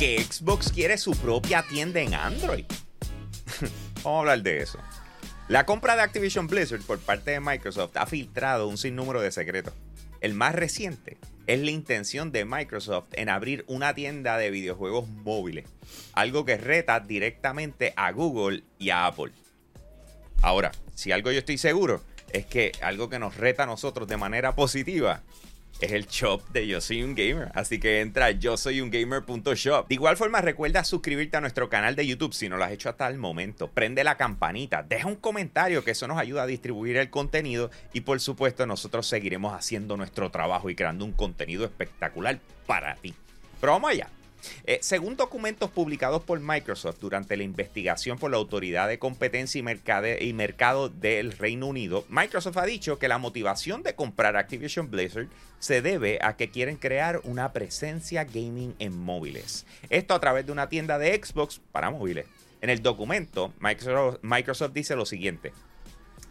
que Xbox quiere su propia tienda en Android. Vamos a hablar de eso. La compra de Activision Blizzard por parte de Microsoft ha filtrado un sinnúmero de secretos. El más reciente es la intención de Microsoft en abrir una tienda de videojuegos móviles, algo que reta directamente a Google y a Apple. Ahora, si algo yo estoy seguro es que algo que nos reta a nosotros de manera positiva es el shop de Yo Soy Un Gamer. Así que entra a yo soy un. De igual forma, recuerda suscribirte a nuestro canal de YouTube si no lo has hecho hasta el momento. Prende la campanita, deja un comentario que eso nos ayuda a distribuir el contenido y por supuesto nosotros seguiremos haciendo nuestro trabajo y creando un contenido espectacular para ti. Pero vamos allá. Eh, según documentos publicados por Microsoft durante la investigación por la Autoridad de Competencia y, y, Mercado del Reino Unido, Microsoft ha dicho que la motivación de comprar Activision Blizzard se debe a que quieren crear una presencia gaming en móviles. Esto a través de una tienda de Xbox para móviles. En el documento, Microsoft, Microsoft dice lo siguiente.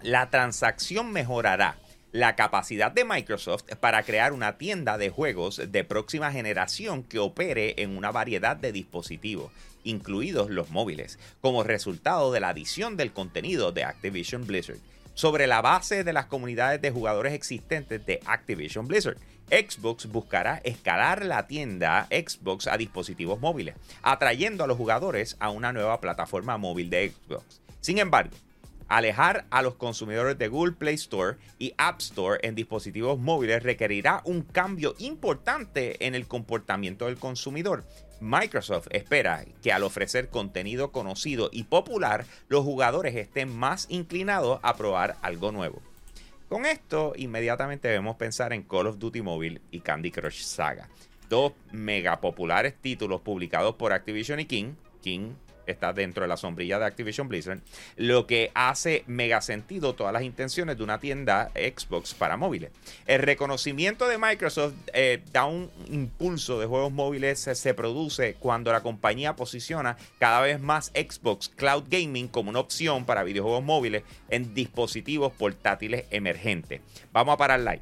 La transacción mejorará la capacidad de Microsoft para crear una tienda de juegos de próxima generación que opere en una variedad de dispositivos, incluidos los móviles, como resultado de la adición del contenido de Activision Blizzard. Sobre la base de las comunidades de jugadores existentes de Activision Blizzard, Xbox buscará escalar la tienda Xbox a dispositivos móviles, atrayendo a los jugadores a una nueva plataforma móvil de Xbox. Sin embargo, Alejar a los consumidores de Google Play Store y App Store en dispositivos móviles requerirá un cambio importante en el comportamiento del consumidor. Microsoft espera que al ofrecer contenido conocido y popular, los jugadores estén más inclinados a probar algo nuevo. Con esto, inmediatamente debemos pensar en Call of Duty Mobile y Candy Crush Saga, dos mega populares títulos publicados por Activision y King. King está dentro de la sombrilla de Activision Blizzard, lo que hace mega sentido todas las intenciones de una tienda Xbox para móviles. El reconocimiento de Microsoft eh, da un impulso de juegos móviles, se, produce cuando la compañía posiciona cada vez más Xbox Cloud Gaming como una opción para videojuegos móviles en dispositivos portátiles emergentes. Vamos a parar live.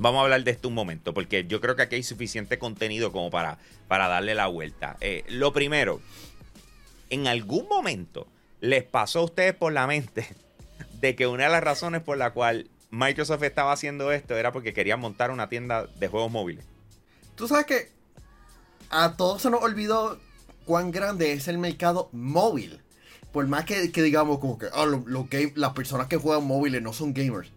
Vamos a hablar de esto un momento, porque yo creo que aquí hay suficiente contenido como para, para darle la vuelta. Eh, lo primero, en algún momento les pasó a ustedes por la mente de que una de las razones por la cual Microsoft estaba haciendo esto era porque quería montar una tienda de juegos móviles. Tú sabes que a todos se nos olvidó cuán grande es el mercado móvil. Por más que, digamos como que ah, las personas que juegan móviles no son gamers.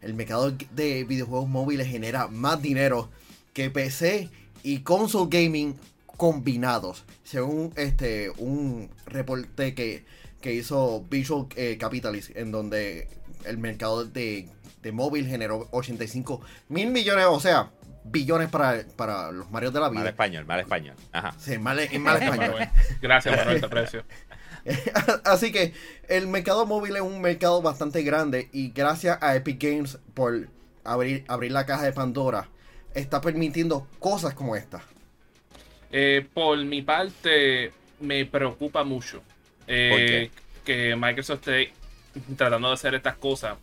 El mercado de videojuegos móviles genera más dinero que PC y console gaming combinados. Según este un reporte que, hizo Visual eh, Capitalist, en donde el mercado de, móvil generó 85 mil millones, o sea, billones para, para los Marios de la vida. Mal español, mal español. Ajá. Sí, mal, mal español. Gracias, Manuel, te aprecio. Así que el mercado móvil es un mercado bastante grande y gracias a Epic Games por abrir, abrir la caja de Pandora, está permitiendo cosas como esta. Eh, por mi parte, me preocupa mucho eh, que Microsoft esté tratando de hacer estas cosas.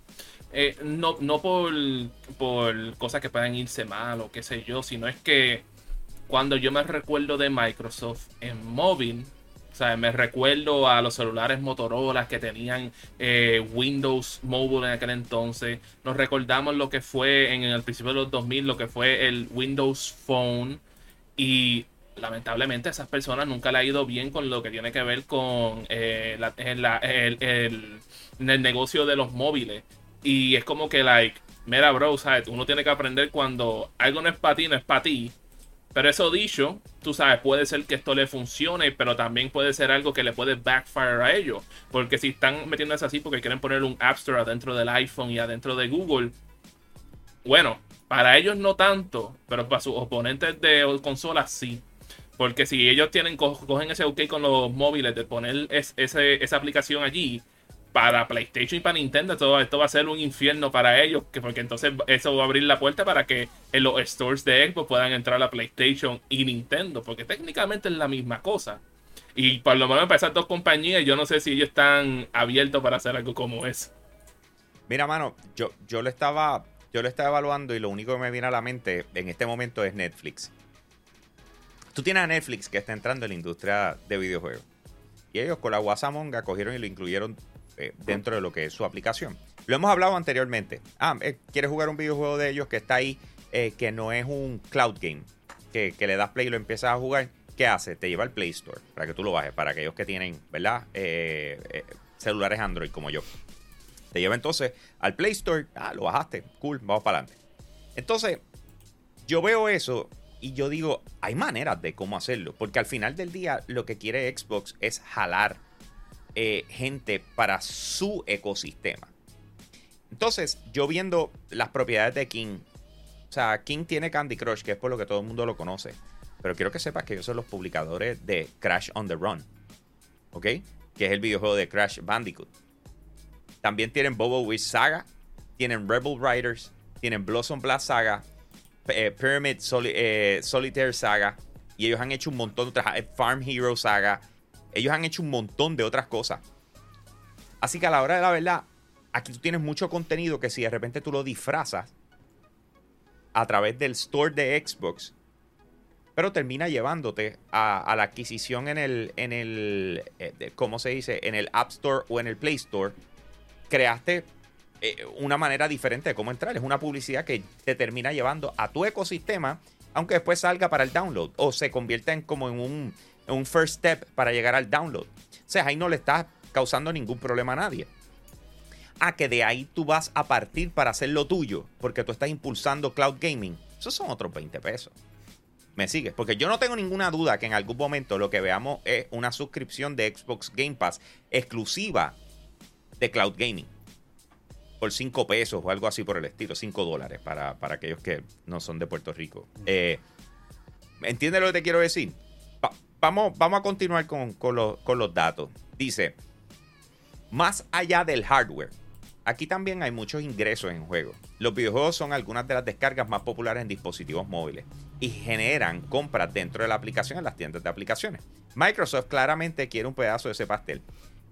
Eh, no, no por, por cosas que puedan irse mal o qué sé yo, sino es que cuando yo me recuerdo de Microsoft en móvil, o sea, me recuerdo a los celulares Motorola que tenían Windows Mobile en aquel entonces. Nos recordamos lo que fue en el principio de los 2000, lo que fue el Windows Phone. Y lamentablemente a esas personas nunca le ha ido bien con lo que tiene que ver con eh, el, negocio de los móviles. Y es como que, like, mira, bro, ¿sabes? Uno tiene que aprender cuando algo no es para ti, no es para ti. Pero eso dicho, tú sabes, puede ser que esto le funcione, pero también puede ser algo que le puede backfire a ellos. Porque si están metiéndose así porque quieren poner un App Store adentro del iPhone y adentro de Google, bueno, para ellos no tanto, pero para sus oponentes de consolas sí. Porque si ellos tienen, cogen ese OK con los móviles de poner esa aplicación allí para PlayStation y para Nintendo, todo esto va a ser un infierno para ellos. Que porque entonces eso va a abrir la puerta para que en los stores de Xbox puedan entrar a PlayStation y Nintendo. Porque técnicamente es la misma cosa. Y por lo menos para esas dos compañías, yo no sé si ellos están abiertos para hacer algo como eso. Mira, mano, yo, yo lo estaba. Yo lo estaba evaluando y lo único que me viene a la mente en este momento es Netflix. Tú tienes a Netflix que está entrando en la industria de videojuegos. Y ellos con la Guasamonga cogieron y lo incluyeron eh, dentro de lo que es su aplicación. Lo hemos hablado anteriormente. Ah, eh, quieres jugar un videojuego de ellos que está ahí, eh, que no es un cloud game, que, le das play y lo empiezas a jugar. ¿Qué hace? Te lleva al Play Store para que tú lo bajes, para aquellos que tienen, ¿verdad? celulares Android como yo. Te lleva entonces al Play Store. Ah, lo bajaste. Cool, vamos para adelante. Entonces, yo veo eso y yo digo, hay maneras de cómo hacerlo. Porque al final del día, lo que quiere Xbox es jalar eh, gente para su ecosistema. Entonces, yo viendo las propiedades de King, o sea, King tiene Candy Crush, que es por lo que todo el mundo lo conoce. Pero quiero que sepas que ellos son los publicadores de Crash on the Run. ¿Ok? Que es el videojuego de Crash Bandicoot. También tienen Bobo Wish Saga, tienen Rebel Riders, tienen Blossom Blast Saga, eh, Pyramid eh, Solitaire Saga. Y ellos han hecho un montón de otras. Eh, Farm Hero Saga. Ellos han hecho un montón de otras cosas. Así que a la hora de la verdad, aquí tú tienes mucho contenido que si de repente tú lo disfrazas a través del store de Xbox, pero termina llevándote a, la adquisición en el, en el, ¿cómo se dice? En el App Store o en el Play Store, creaste eh, una manera diferente de cómo entrar. Es una publicidad que te termina llevando a tu ecosistema, aunque después salga para el download o se convierta en como en un, un first step para llegar al download. O sea, ahí no le estás causando ningún problema a nadie. A que de ahí tú vas a partir para hacer lo tuyo, porque tú estás impulsando cloud gaming. Esos son otros 20 pesos. ¿Me sigues? Porque yo no tengo ninguna duda que en algún momento lo que veamos es una suscripción de Xbox Game Pass exclusiva de cloud gaming por 5 pesos o algo así por el estilo, 5 dólares para, aquellos que no son de Puerto Rico. Eh, ¿Entiendes lo que te quiero decir? vamos, vamos a continuar con, los, datos. Dice, más allá del hardware, aquí también hay muchos ingresos en juego. Los videojuegos son algunas de las descargas más populares en dispositivos móviles y generan compras dentro de la aplicación en las tiendas de aplicaciones. Microsoft claramente quiere un pedazo de ese pastel.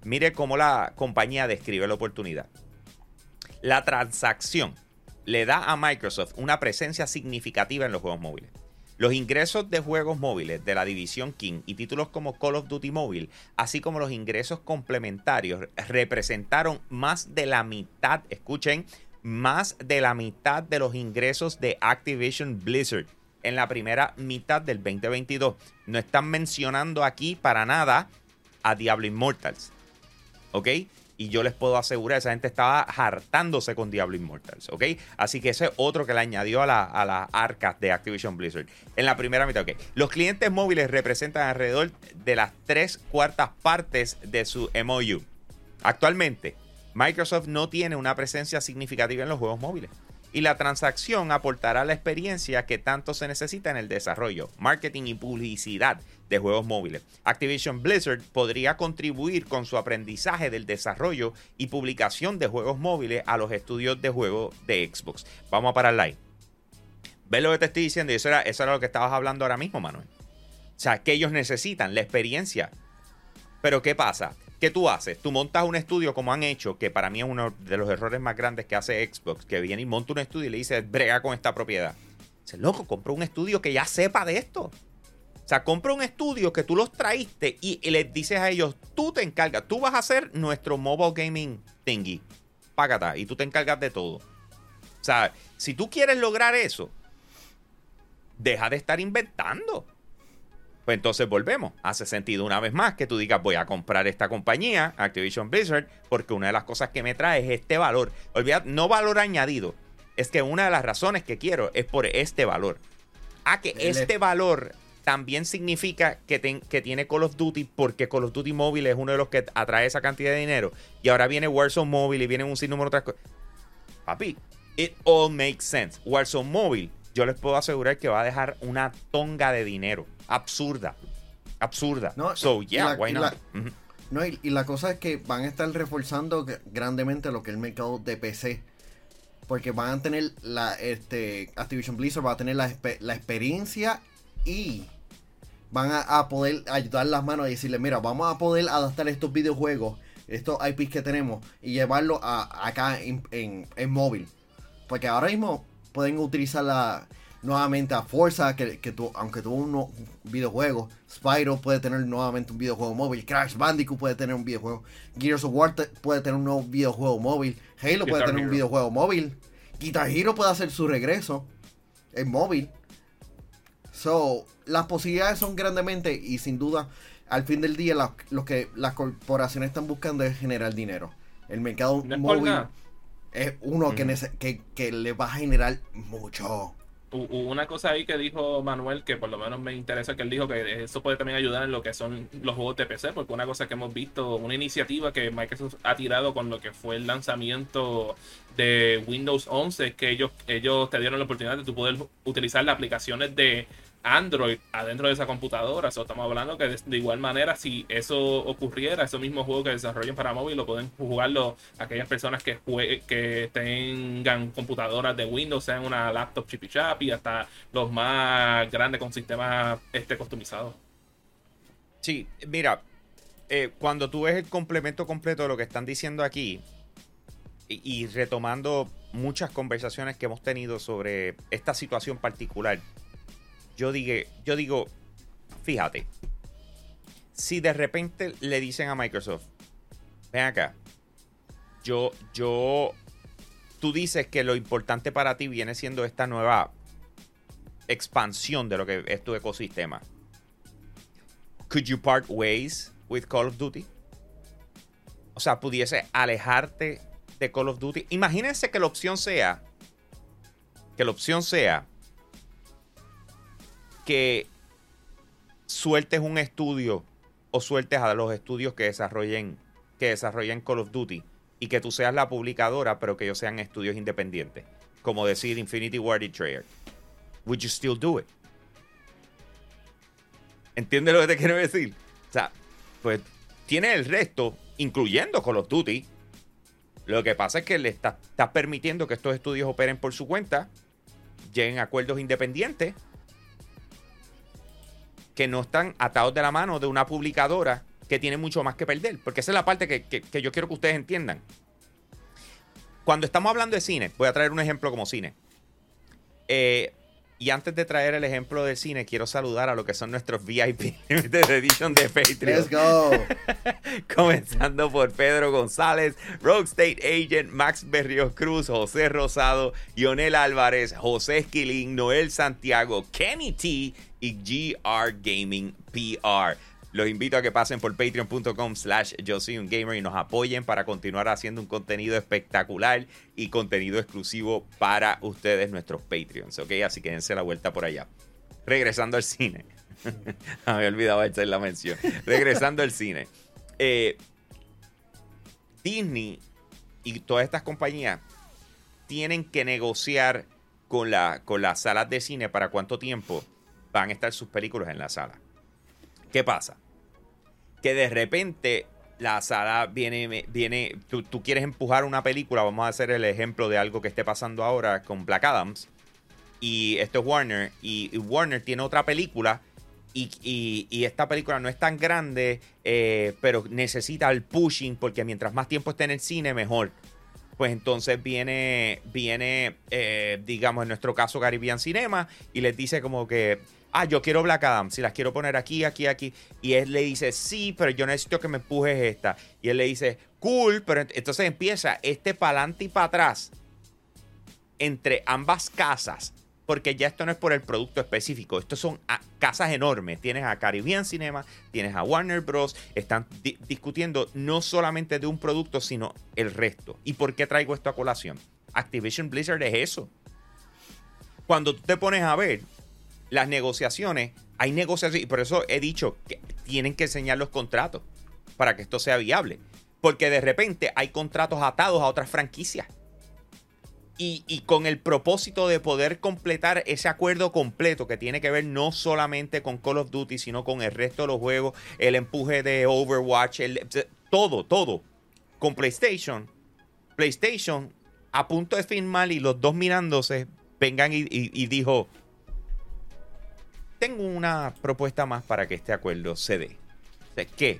Mire cómo la compañía describe la oportunidad. La transacción le da a Microsoft una presencia significativa en los juegos móviles. Los ingresos de juegos móviles de la división King y títulos como Call of Duty Mobile, así como los ingresos complementarios, representaron más de la mitad, escuchen, más de la mitad de los ingresos de Activision Blizzard en la primera mitad del 2022. No están mencionando aquí para nada a Diablo Immortals. ¿Ok? Y yo les puedo asegurar, esa gente estaba hartándose con Diablo Immortals, ¿ok? Así que ese es otro que le añadió a, las arcas de Activision Blizzard. En la primera mitad, ok. Los clientes móviles representan alrededor de las tres cuartas partes de su MOU. Actualmente, Microsoft no tiene una presencia significativa en los juegos móviles y la transacción aportará la experiencia que tanto se necesita en el desarrollo, marketing y publicidad de juegos móviles. Activision Blizzard podría contribuir con su aprendizaje del desarrollo y publicación de juegos móviles a los estudios de juego de Xbox. Vamos a parar live. ¿Ves lo que te estoy diciendo? Y eso era, eso era lo que estabas hablando ahora mismo, Manuel. O sea, que ellos necesitan la experiencia. Pero ¿qué pasa? ¿Qué tú haces? Tú montas un estudio como han hecho, que para mí es uno de los errores más grandes que hace Xbox, que viene y monta un estudio y le dice, brega con esta propiedad. Dice, loco, compra un estudio que ya sepa de esto. O sea, compra un estudio que tú los traíste y, y les dices a ellos, tú te encargas, tú vas a hacer nuestro mobile gaming thingy. Págata, y tú te encargas de todo. O sea, si tú quieres lograr eso, deja de estar inventando. Pues entonces volvemos. Hace sentido una vez más que tú digas, voy a comprar esta compañía, Activision Blizzard, porque una de las cosas que me trae es este valor. Olvidad, no valor añadido. Es que una de las razones que quiero es por este valor. Ah, que este valor también significa que, que, tiene Call of Duty porque Call of Duty móvil es uno de los que atrae esa cantidad de dinero. Y ahora viene Warzone móvil y viene un sinnúmero de otras cosas. Papi, it all makes sense. Warzone móvil, yo les puedo asegurar que va a dejar una tonga de dinero absurda. Absurda. No, so, yeah, why not? No, y, la cosa es que van a estar reforzando grandemente lo que es el mercado de PC. Porque van a tener la este Activision Blizzard va a tener la, experiencia y van a, poder ayudar las manos y decirle, mira, vamos a poder adaptar estos videojuegos, estos IPs que tenemos y llevarlos a, acá en, en, móvil. Porque ahora mismo pueden utilizar la, nuevamente a Forza, que, que tu, aunque tuvo un videojuego, Spyro puede tener nuevamente un videojuego móvil, Crash Bandicoot puede tener un videojuego, Gears of War puede tener un nuevo videojuego móvil, Halo puede tener un videojuego móvil, Guitar Hero puede hacer su regreso en móvil. So, las posibilidades son grandemente y sin duda, al fin del día, lo que las corporaciones están buscando es generar dinero. El mercado móvil es uno que, que, que le va a generar mucho. Una cosa ahí que dijo Manuel que por lo menos me interesa que él dijo que eso puede también ayudar en lo que son los juegos de PC, porque una cosa que hemos visto, una iniciativa que Microsoft ha tirado con lo que fue el lanzamiento de Windows 11 es que ellos, ellos te dieron la oportunidad de tu poder utilizar las aplicaciones de Android adentro de esa computadora. So, estamos hablando que de, igual manera, si eso ocurriera, esos mismos juegos que desarrollen para móvil lo pueden jugarlo aquellas personas que, que tengan computadoras de Windows, sean una laptop chippy y hasta los más grandes con sistemas este, customizados. Sí, mira, eh, cuando tú ves el complemento completo de lo que están diciendo aquí, y retomando muchas conversaciones que hemos tenido sobre esta situación particular, yo, yo digo, fíjate, si de repente le dicen a Microsoft, ven acá, yo, yo, tú dices que lo importante para ti viene siendo esta nueva expansión de lo que es tu ecosistema. Could you part ways with Call of Duty? O sea, pudiese alejarte de Call of Duty. Imagínense que la opción sea, que la opción sea que sueltes un estudio o sueltes a los estudios que desarrollen, que desarrollen Call of Duty y que tú seas la publicadora, pero que ellos sean estudios independientes. Como decir Infinity Ward y Treyarch. Would you still do it? ¿Entiendes lo que te quiero decir? O sea, pues tiene el resto, incluyendo Call of Duty. Lo que pasa es que le estás está permitiendo que estos estudios operen por su cuenta, lleguen a acuerdos independientes que no están atados de la mano de una publicadora que tiene mucho más que perder. Porque esa es la parte que, yo quiero que ustedes entiendan. Cuando estamos hablando de cine, voy a traer un ejemplo como cine. Eh, y antes de traer el ejemplo del cine, quiero saludar a lo que son nuestros VIP de edición de Patreon. Let's go. Comenzando por Pedro González, Rogue State Agent, Max Berrios Cruz, José Rosado, Lionel Álvarez, José Esquilín, Noel Santiago, Kenny T y GR Gaming PR. Los invito a que pasen por patreon.com slash yo soy un gamer y nos apoyen para continuar haciendo un contenido espectacular y contenido exclusivo para ustedes, nuestros Patreons, ¿ok? Así que dense la vuelta por allá. Regresando al cine. Me había olvidado hacer la mención. Regresando al cine. Eh, Disney y todas estas compañías tienen que negociar con, la, con las salas de cine para cuánto tiempo van a estar sus películas en la sala. ¿Qué pasa? Que de repente la sala viene, viene tú, quieres empujar una película, vamos a hacer el ejemplo de algo que esté pasando ahora con Black Adams, y esto es Warner, y, Warner tiene otra película, y, esta película no es tan grande, eh, pero necesita el pushing, porque mientras más tiempo esté en el cine, mejor. Pues entonces viene, viene eh, digamos, en nuestro caso, Caribbean Cinema, y les dice como que ah, yo quiero Black Adam, si las quiero poner aquí, aquí, aquí. Y él le dice, sí, pero yo necesito que me empujes esta. Y él le dice, cool, pero entonces empieza este para adelante y para atrás entre ambas casas. Porque ya esto no es por el producto específico, estos son casas enormes. Tienes a Caribbean Cinema, tienes a Warner Bros. Están discutiendo no solamente de un producto, sino el resto. ¿Y por qué traigo esto a colación? Activision Blizzard es eso. Cuando tú te pones a ver, las negociaciones, hay negociaciones, y por eso he dicho que tienen que enseñar los contratos para que esto sea viable. Porque de repente hay contratos atados a otras franquicias. Y, con el propósito de poder completar ese acuerdo completo que tiene que ver no solamente con Call of Duty, sino con el resto de los juegos, el empuje de Overwatch, el, todo, todo. Con PlayStation, PlayStation a punto de firmar y los dos mirándose, vengan y dijo, tengo una propuesta más para que este acuerdo se dé. O que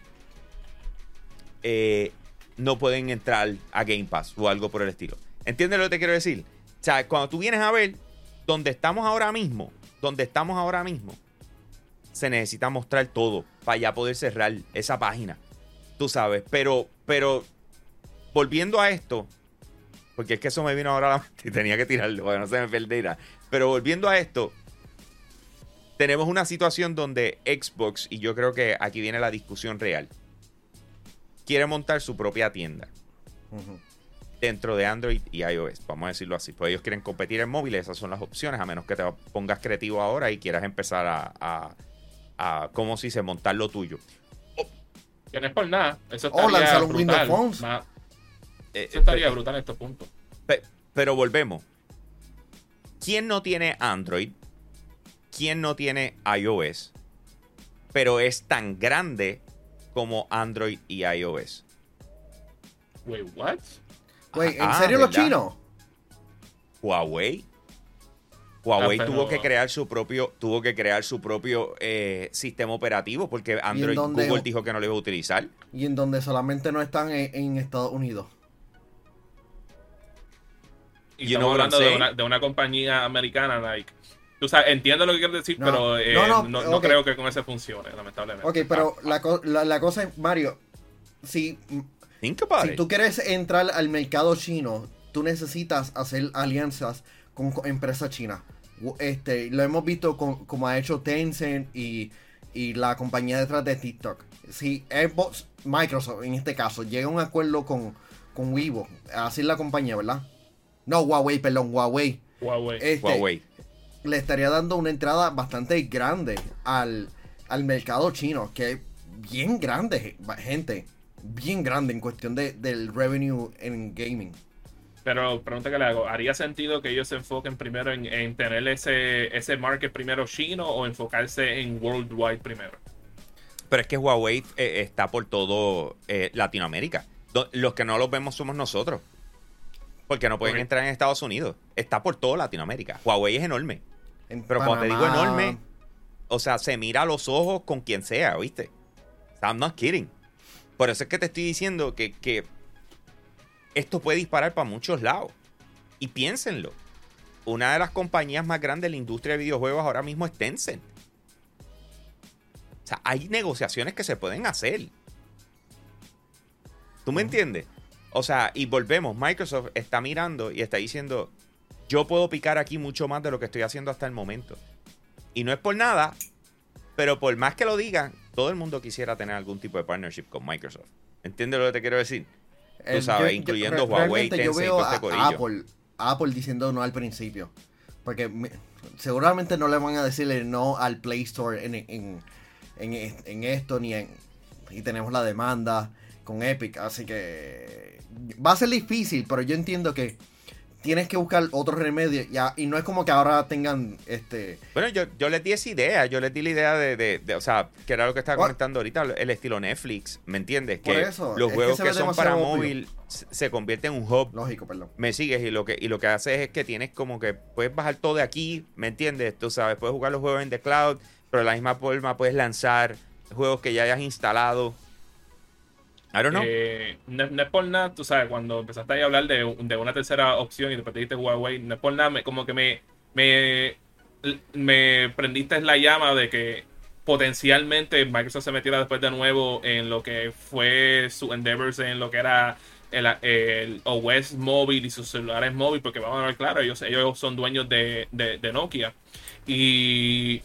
eh, no pueden entrar a Game Pass o algo por el estilo. ¿Entiendes lo que te quiero decir? O sea, cuando tú vienes a ver, donde estamos ahora mismo, donde estamos ahora mismo, se necesita mostrar todo para ya poder cerrar esa página. Tú sabes, pero, pero volviendo a esto, porque es que eso me vino ahora a la mente y tenía que tirarlo, para no se me perdiera. Pero volviendo a esto, tenemos una situación donde Xbox, y yo creo que aquí viene la discusión real, quiere montar su propia tienda dentro de Android y iOS, vamos a decirlo así. Pues ellos quieren competir en móviles, esas son las opciones, a menos que te pongas creativo ahora y quieras empezar a, a, a como si se montar lo tuyo. Que no es por nada. Eso O estaría lanzar un brutal. Windows Phones. Ma- Eh, Eso estaría pe- brutal en estos puntos. pe- pero volvemos. ¿Quién no tiene Android? ¿Quién no tiene iOS? Pero es tan grande como Android y iOS. Wait, what? Güey, ¿en Ah, serio los chinos? Huawei. Huawei Ah, pero- tuvo que crear su propio, tuvo que crear su propio eh, sistema operativo porque Android dónde- Google dijo que no lo iba a utilizar. Y en donde solamente no están en, en Estados Unidos. Y estamos hablando de una, de una compañía americana, like. Tú sabes, entiendo lo que quieres decir, No, pero eh, no, no, no, no ok. creo que con eso funcione, lamentablemente. Ok, pero Ah, la, co- la, la cosa es, Mario, si, si tú quieres entrar al mercado chino, tú necesitas hacer alianzas con co- empresas chinas. Este, lo hemos visto con, como ha hecho Tencent y, y la compañía detrás de TikTok. Si Xbox, Microsoft en este caso, llega a un acuerdo con, con Vivo, así es la compañía, ¿verdad? No, Huawei, perdón, Huawei. Huawei. Este, Huawei. Le estaría dando una entrada bastante grande al, al mercado chino, que es bien grande, gente. Bien grande en cuestión de, del revenue en gaming. Pero pregunta que le hago, ¿haría sentido que ellos se enfoquen primero en, en tener ese, ese market primero chino o enfocarse en worldwide primero? Pero es que Huawei eh, está por todo eh, Latinoamérica. Do- Los que no los vemos somos nosotros. Porque no pueden entrar en Estados Unidos. Está por toda Latinoamérica. Huawei es enorme. En Pero cuando te digo Panamá, enorme, o sea, se mira a los ojos con quien sea, ¿viste? I'm not kidding. Por eso es que te estoy diciendo que, que esto puede disparar para muchos lados. Y piénsenlo. Una de las compañías más grandes de la industria de videojuegos ahora mismo es Tencent. O sea, hay negociaciones que se pueden hacer. ¿Tú me entiendes? O sea, y volvemos, Microsoft está mirando y está diciendo, yo puedo picar aquí mucho más de lo que estoy haciendo hasta el momento. Y no es por nada, pero por más que lo digan, todo el mundo quisiera tener algún tipo de partnership con Microsoft. ¿Entiendes lo que te quiero decir? tú sabes, yo- yo- incluyendo Huawei, yo Tencent y veo este a- a Apple, a Apple diciendo no al principio. Porque me- seguramente no le van a decirle no al Play Store en, en, en, en esto, ni en. Y tenemos la demanda con Epic, así que. Va a ser difícil, pero yo entiendo que tienes que buscar otro remedio. Ya, y no es como que ahora tengan este. Bueno, yo, yo les di esa idea, yo les di la idea de, de- de- o sea, que era lo que estaba What? comentando ahorita, el estilo Netflix, ¿me entiendes? Por Que eso, los es que juegos que, son para obvio. móvil se convierten en un hub Lógico, perdón. me sigues y lo que y lo que haces es que tienes como que puedes bajar todo de aquí, ¿me entiendes? Tú sabes, puedes jugar los juegos en the cloud, pero de la misma forma puedes lanzar juegos que ya hayas instalado. I don't know. Eh, no, es por nada, tú sabes, cuando empezaste a hablar de, una tercera opción y te dijiste Huawei, no es por nada, me- como que me, me, me prendiste la llama de que potencialmente Microsoft se metiera después de nuevo en lo que fue su endeavors en lo que era el, el OS móvil y sus celulares móviles, porque vamos a ver, claro, ellos, ellos son dueños de- de Nokia. Y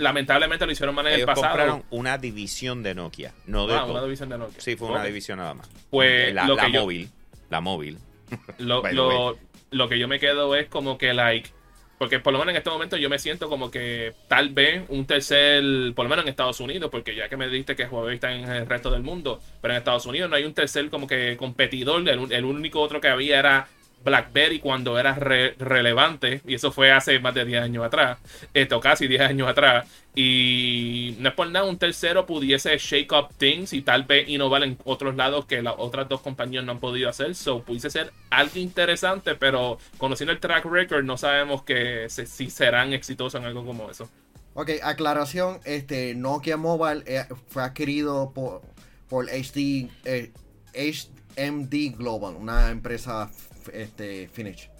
lamentablemente lo hicieron mal en Ellos el pasado. compraron una división de Nokia, no de Ah, todo. una división de Nokia. Sí, fue una división nada más. Pues, la, lo la que yo- móvil, la móvil. Lo, lo, lo que yo me quedo es como que, like, porque por lo menos en este momento yo me siento como que tal vez un tercer, por lo menos en Estados Unidos, porque ya que me diste que Huawei está en el resto del mundo, pero en Estados Unidos no hay un tercer como que competidor, el, el único otro que había era BlackBerry cuando era re- relevante, y eso fue hace más de 10 años atrás, esto casi 10 años atrás, y no es por nada un tercero pudiese shake up things y tal vez innovar en otros lados que las otras dos compañías no han podido hacer, so pudiese ser algo interesante, pero conociendo el track record no sabemos que se- si serán exitosos en algo como eso. Ok, aclaración, este Nokia Mobile eh, fue adquirido por, por HD, eh, HMD Global, una empresa este, Finnish.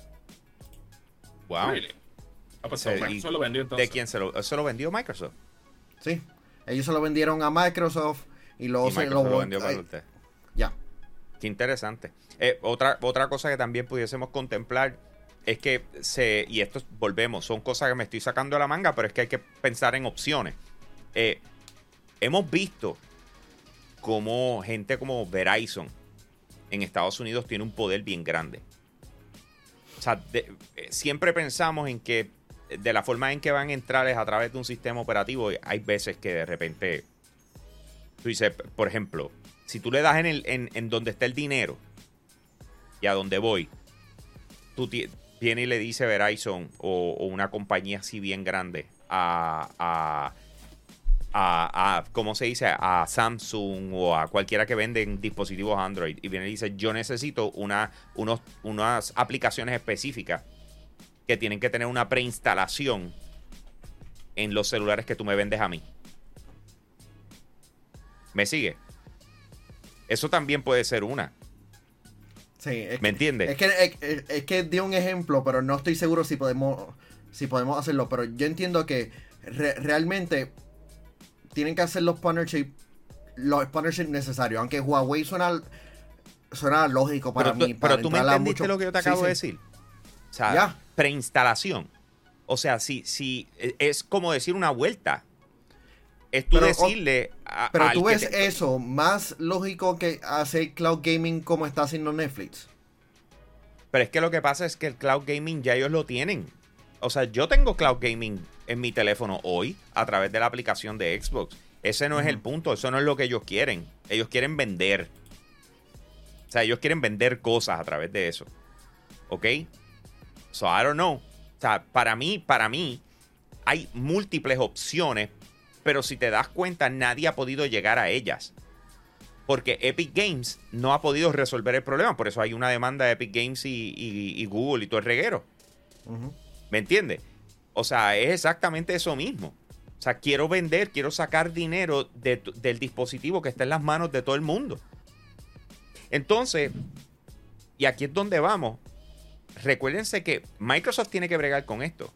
Wow. Really. Ah, pues Se- Microsoft y- lo vendió entonces. ¿De quién se lo, se lo vendió Microsoft? Sí. Ellos se lo vendieron a Microsoft y luego y se lo lo vendió para usted. Ya. Qué interesante. Eh, otra, otra cosa que también pudiésemos contemplar es que se. Y esto volvemos, son cosas que me estoy sacando de la manga, pero es que hay que pensar en opciones. Eh, hemos visto como gente como Verizon en Estados Unidos tiene un poder bien grande. O sea, eh, siempre pensamos en que de la forma en que van a entrar es a través de un sistema operativo. Hay veces que de repente tú dices, por ejemplo, si tú le das en, el, en, donde está el dinero y a donde voy, tú viene y le dice Verizon o, o una compañía así bien grande a, a, a, a- ¿cómo se dice? A Samsung o a cualquiera que venden dispositivos Android y viene y dice, yo necesito una, unos, unas aplicaciones específicas que tienen que tener una preinstalación en los celulares que tú me vendes a mí. ¿Me sigue? Eso también puede ser una. Sí, es ¿Me que- entiendes? Es que, es, es- es que di un ejemplo, pero no estoy seguro si podemos, si podemos hacerlo. Pero yo entiendo que re- realmente tienen que hacer los partnerships los partnerships necesarios. Aunque Huawei suena, suena lógico para pero tú, mí. pero para tú me entendiste mucho- lo que yo te Sí, acabo de decir. O sea, preinstalación. O sea, si, si e, es como decir una vuelta. Es tú Pero, decirle a, Pero tú ves te- eso más lógico que hacer cloud gaming como está haciendo Netflix. Pero es que lo que pasa es que el cloud gaming ya ellos lo tienen. O sea, yo tengo cloud gaming en mi teléfono hoy a través de la aplicación de Xbox. Ese no es el punto, eso no es lo que ellos quieren. Ellos quieren vender. O sea, ellos quieren vender cosas a través de eso. ¿Ok? So, I don't know. O sea, para mí, para mí, hay múltiples opciones, pero si te das cuenta, nadie ha podido llegar a ellas. Porque Epic Games no ha podido resolver el problema. Por eso hay una demanda de Epic Games y, y- y Google y todo el reguero. Ujú. ¿Me entiendes? O sea, es exactamente eso mismo. O sea, quiero vender, quiero sacar dinero de del dispositivo que está en las manos de todo el mundo. Entonces, y aquí es donde vamos. Recuérdense que Microsoft tiene que bregar con esto.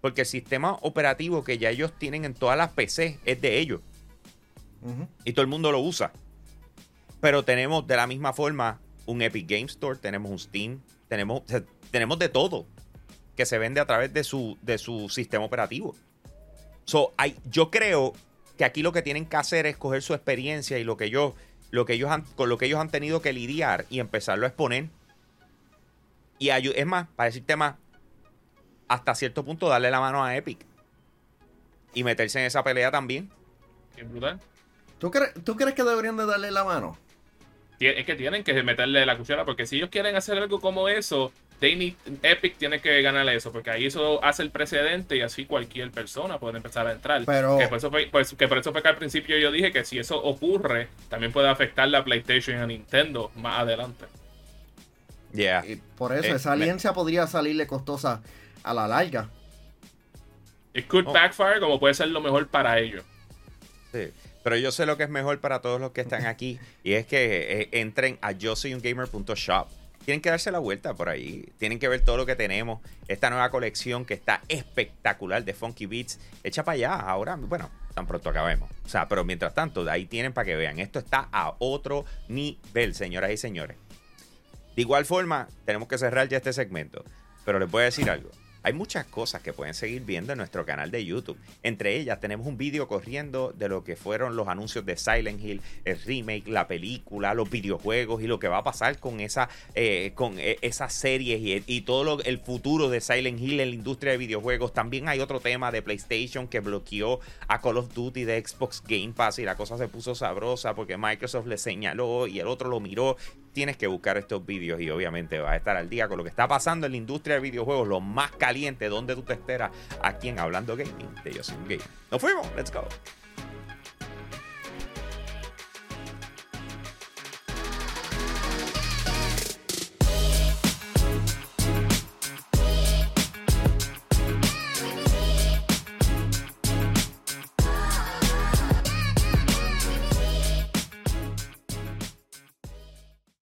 Porque el sistema operativo que ya ellos tienen en todas las PC es de ellos. Y todo el mundo lo usa. Pero tenemos de la misma forma un Epic Game Store, tenemos un Steam, tenemos, o sea, tenemos de todo que se vende a través de su, de su sistema operativo. So, hay, yo creo que aquí lo que tienen que hacer es coger su experiencia y lo que ellos, lo que ellos han, con lo que ellos han tenido que lidiar y empezarlo a exponer. Y es más, para decirte más, hasta cierto punto darle la mano a Epic. Y meterse en esa pelea también. Qué brutal. ¿Tú, cre- ¿Tú crees que deberían de darle la mano? Es que tienen que meterle la cuchara, porque si ellos quieren hacer algo como eso, they need- Epic tiene que ganarle eso, porque ahí eso hace el precedente y así cualquier persona puede empezar a entrar. Pero- Que por, eso fue, pues, que por eso fue que al principio yo dije que si eso ocurre, también puede afectar la PlayStation y a Nintendo más adelante. Yeah. Y por eso, Eh, esa me- alianza podría salirle costosa a la larga. It could Oh. backfire como puede ser lo mejor para ellos. Sí, pero yo sé lo que es mejor para todos los que están aquí y es que eh, entren a yo soy un gamer.shop. Tienen que darse la vuelta por ahí. Tienen que ver todo lo que tenemos. Esta nueva colección que está espectacular de Funky Beats. Echa para allá. Ahora, bueno, tan pronto acabemos. O sea, pero mientras tanto, de ahí tienen para que vean. Esto está a otro nivel, señoras y señores. De igual forma, tenemos que cerrar ya este segmento. Pero les voy a decir algo. Hay muchas cosas que pueden seguir viendo en nuestro canal de YouTube. Entre ellas tenemos un vídeo corriendo de lo que fueron los anuncios de Silent Hill, el remake, la película, los videojuegos y lo que va a pasar con esa, eh, con eh, esas series y, y todo lo- el futuro de Silent Hill en la industria de videojuegos. También hay otro tema de PlayStation que bloqueó a Call of Duty de Xbox Game Pass y la cosa se puso sabrosa porque Microsoft le señaló y el otro lo miró tienes que buscar estos vídeos y obviamente vas a estar al día con lo que está pasando en la industria de videojuegos, lo más caliente, donde tú te esperas aquí en Hablando Gaming de Yo Soy un Gamer. Nos fuimos, let's go.